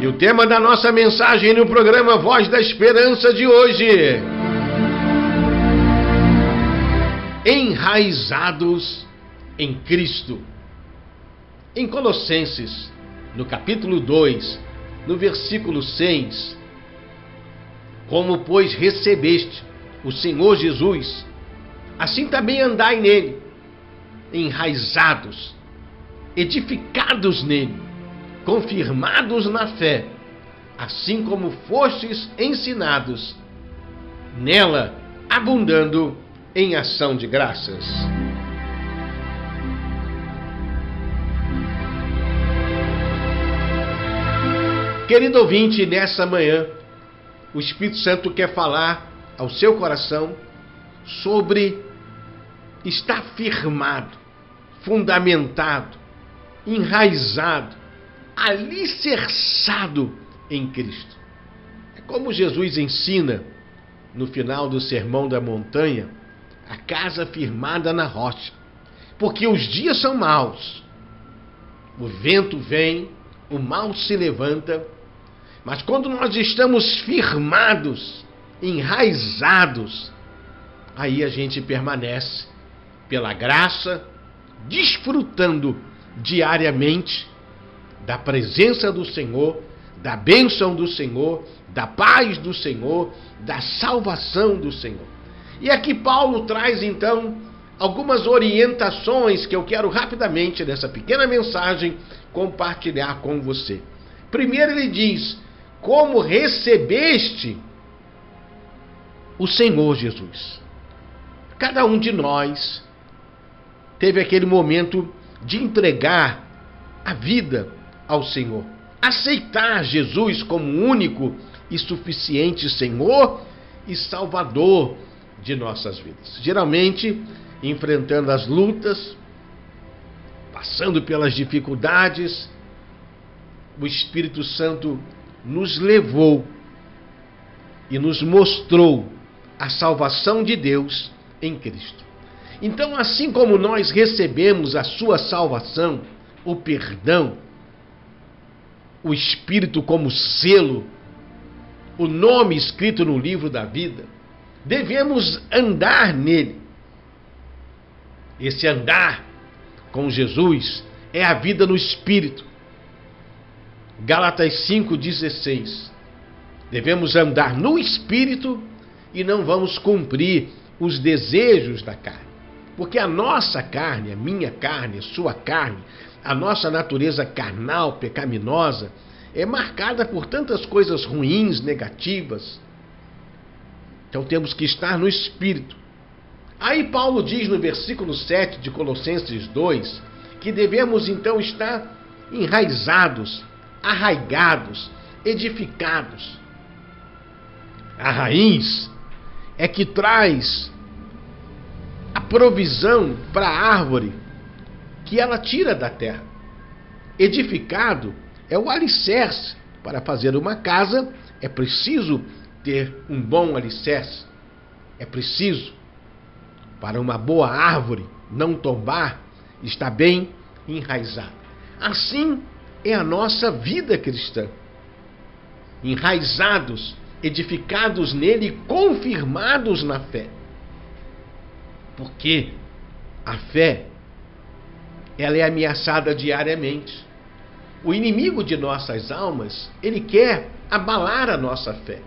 E o tema da nossa mensagem no programa Voz da Esperança de hoje: Enraizados em Cristo. Em Colossenses, no capítulo 2, no versículo 6, como pois recebeste o Senhor Jesus, assim também andai nele, enraizados, edificados nele confirmados na fé, assim como fostes ensinados, nela abundando em ação de graças. Querido ouvinte, nessa manhã, o Espírito Santo quer falar ao seu coração sobre estar firmado, fundamentado, enraizado alicerçado em Cristo. É como Jesus ensina no final do Sermão da Montanha, a casa firmada na rocha. Porque os dias são maus. O vento vem, o mal se levanta, mas quando nós estamos firmados, enraizados, aí a gente permanece pela graça, desfrutando diariamente da presença do Senhor, da bênção do Senhor, da paz do Senhor, da salvação do Senhor. E aqui Paulo traz então algumas orientações que eu quero rapidamente nessa pequena mensagem compartilhar com você. Primeiro ele diz: como recebeste o Senhor Jesus. Cada um de nós teve aquele momento de entregar a vida ao Senhor. Aceitar Jesus como único e suficiente Senhor e Salvador de nossas vidas. Geralmente, enfrentando as lutas, passando pelas dificuldades, o Espírito Santo nos levou e nos mostrou a salvação de Deus em Cristo. Então, assim como nós recebemos a sua salvação, o perdão, o Espírito como selo, o nome escrito no livro da vida, devemos andar nele. Esse andar com Jesus é a vida no Espírito. Gálatas 5,16. Devemos andar no Espírito e não vamos cumprir os desejos da carne. Porque a nossa carne, a minha carne, a sua carne, a nossa natureza carnal, pecaminosa, é marcada por tantas coisas ruins, negativas. Então temos que estar no espírito. Aí Paulo diz no versículo 7 de Colossenses 2 que devemos então estar enraizados, arraigados, edificados. A raiz é que traz a provisão para a árvore que ela tira da terra. Edificado é o alicerce. Para fazer uma casa é preciso ter um bom alicerce. É preciso, para uma boa árvore não tombar, estar bem enraizada. Assim é a nossa vida cristã. Enraizados, edificados nele confirmados na fé. Porque a fé ela é ameaçada diariamente. O inimigo de nossas almas, ele quer abalar a nossa fé.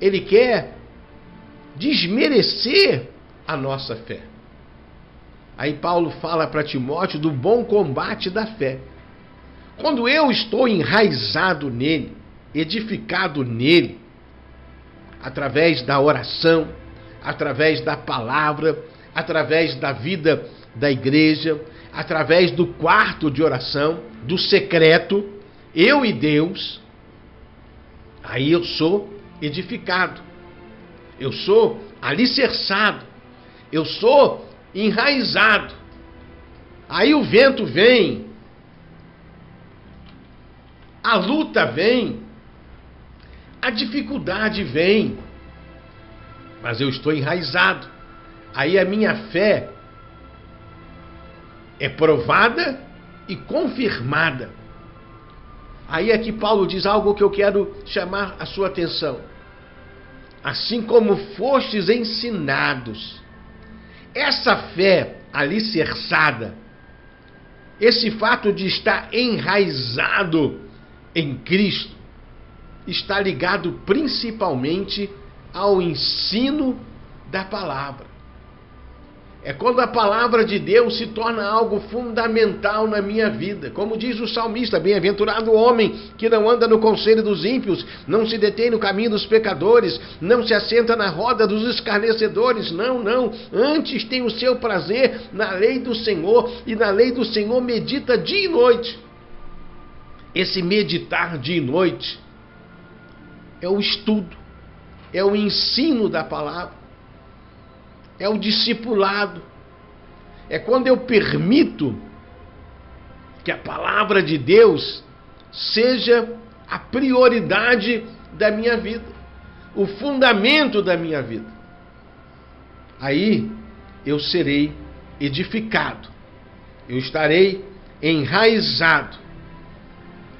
Ele quer desmerecer a nossa fé. Aí Paulo fala para Timóteo do bom combate da fé. Quando eu estou enraizado nele, edificado nele, através da oração, através da palavra, através da vida da igreja, através do quarto de oração, do secreto, eu e Deus, aí eu sou edificado, eu sou alicerçado, eu sou enraizado. Aí o vento vem, a luta vem, a dificuldade vem, mas eu estou enraizado. Aí a minha fé é provada e confirmada. Aí é que Paulo diz algo que eu quero chamar a sua atenção. Assim como fostes ensinados, essa fé alicerçada, esse fato de estar enraizado em Cristo, está ligado principalmente ao ensino da palavra. É quando a palavra de Deus se torna algo fundamental na minha vida. Como diz o salmista: Bem-aventurado o homem que não anda no conselho dos ímpios, não se detém no caminho dos pecadores, não se assenta na roda dos escarnecedores. Não, não. Antes tem o seu prazer na lei do Senhor e na lei do Senhor medita dia e noite. Esse meditar dia e noite é o estudo, é o ensino da palavra é o discipulado. É quando eu permito que a palavra de Deus seja a prioridade da minha vida, o fundamento da minha vida. Aí eu serei edificado, eu estarei enraizado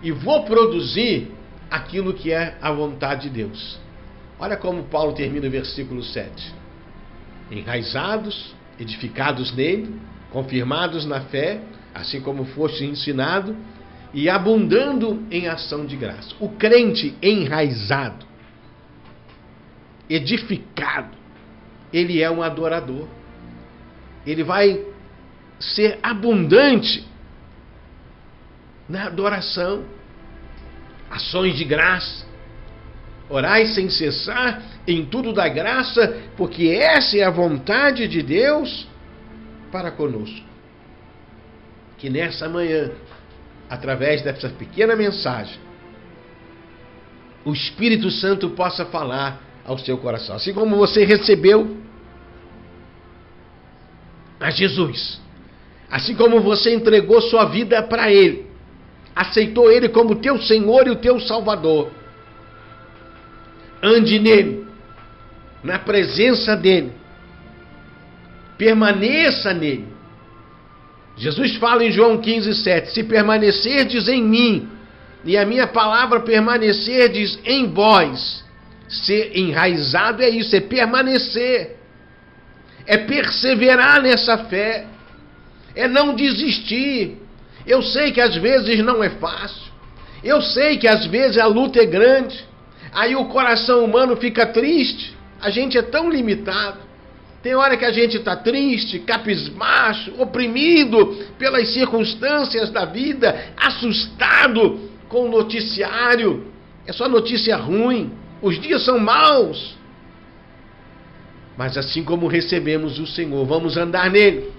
e vou produzir aquilo que é a vontade de Deus. Olha como Paulo termina o versículo 7 enraizados, edificados nele, confirmados na fé, assim como foste ensinado, e abundando em ação de graça. O crente enraizado, edificado, ele é um adorador. Ele vai ser abundante na adoração, ações de graça. Orai sem cessar, em tudo da graça, porque essa é a vontade de Deus para conosco. Que nessa manhã, através dessa pequena mensagem, o Espírito Santo possa falar ao seu coração. Assim como você recebeu a Jesus, assim como você entregou sua vida para Ele, aceitou Ele como teu Senhor e o teu Salvador ande nele, na presença dele, permaneça nele. Jesus fala em João 15, 7: Se permanecerdes em mim e a minha palavra permanecerdes em vós, ser enraizado é isso, é permanecer, é perseverar nessa fé, é não desistir. Eu sei que às vezes não é fácil, eu sei que às vezes a luta é grande, Aí o coração humano fica triste. A gente é tão limitado. Tem hora que a gente está triste, capismacho, oprimido pelas circunstâncias da vida, assustado com o noticiário. É só notícia ruim. Os dias são maus. Mas assim como recebemos o Senhor, vamos andar nele,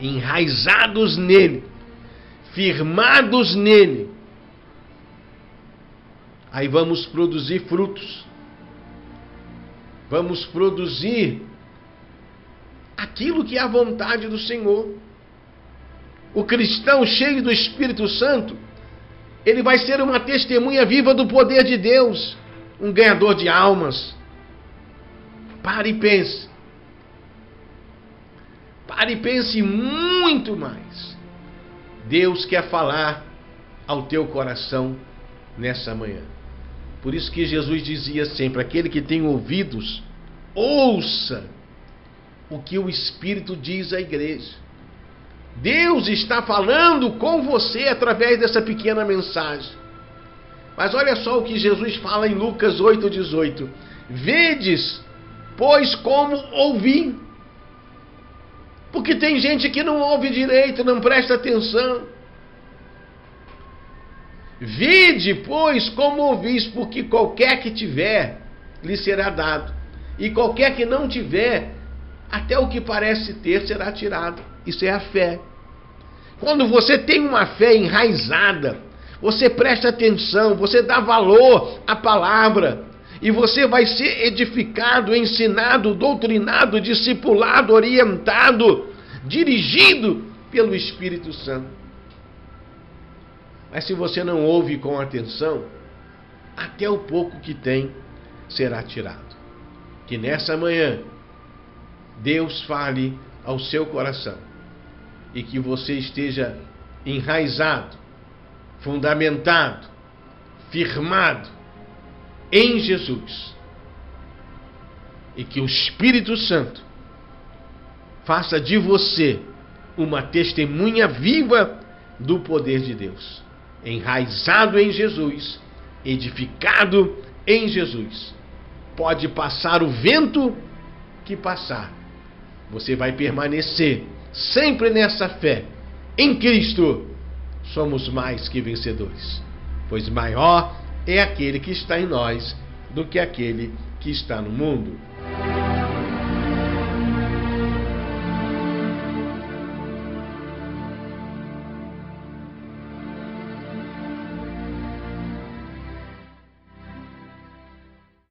enraizados nele, firmados nele, aí vamos produzir frutos. Vamos produzir aquilo que é a vontade do Senhor. O cristão cheio do Espírito Santo, ele vai ser uma testemunha viva do poder de Deus, um ganhador de almas. Pare e pense. Pare e pense muito mais. Deus quer falar ao teu coração nessa manhã. Por isso que Jesus dizia sempre: aquele que tem ouvidos, ouça o que o Espírito diz à igreja. Deus está falando com você através dessa pequena mensagem. Mas olha só o que Jesus fala em Lucas 8,18: Vedes, pois, como ouvi. Porque tem gente que não ouve direito, não presta atenção. Vide, pois, como ouvis, porque qualquer que tiver, lhe será dado, e qualquer que não tiver, até o que parece ter será tirado. Isso é a fé. Quando você tem uma fé enraizada, você presta atenção, você dá valor à palavra, e você vai ser edificado, ensinado, doutrinado, discipulado, orientado, dirigido pelo Espírito Santo. Mas se você não ouve com atenção, até o pouco que tem será tirado. Que nessa manhã Deus fale ao seu coração e que você esteja enraizado fundamentado, firmado em Jesus. E que o Espírito Santo faça de você uma testemunha viva do poder de Deus, enraizado em Jesus, edificado em Jesus. Pode passar o vento que passar, você vai permanecer sempre nessa fé. Em Cristo somos mais que vencedores, pois maior é aquele que está em nós do que aquele que está no mundo.